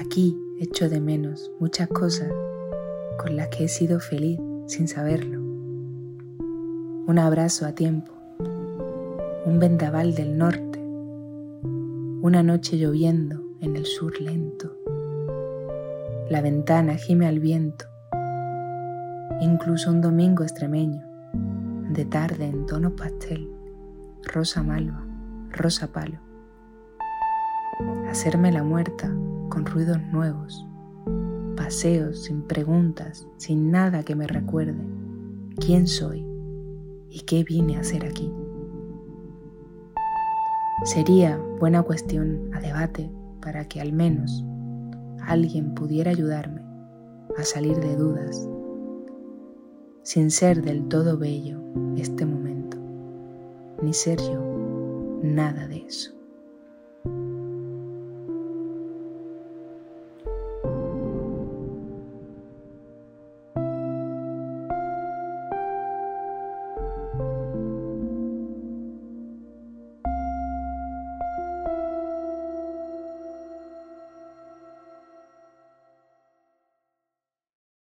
Aquí echo de menos muchas cosas con las que he sido feliz sin saberlo. Un abrazo a tiempo, un vendaval del norte, una noche lloviendo en el sur lento. La ventana gime al viento, incluso un domingo extremeño, de tarde en tono pastel, rosa malva, rosa palo. Hacerme la muerta con ruidos nuevos, paseos sin preguntas, sin nada que me recuerde quién soy y qué vine a hacer aquí. Sería buena cuestión a debate para que al menos alguien pudiera ayudarme a salir de dudas, sin ser del todo bello este momento, ni ser yo nada de eso.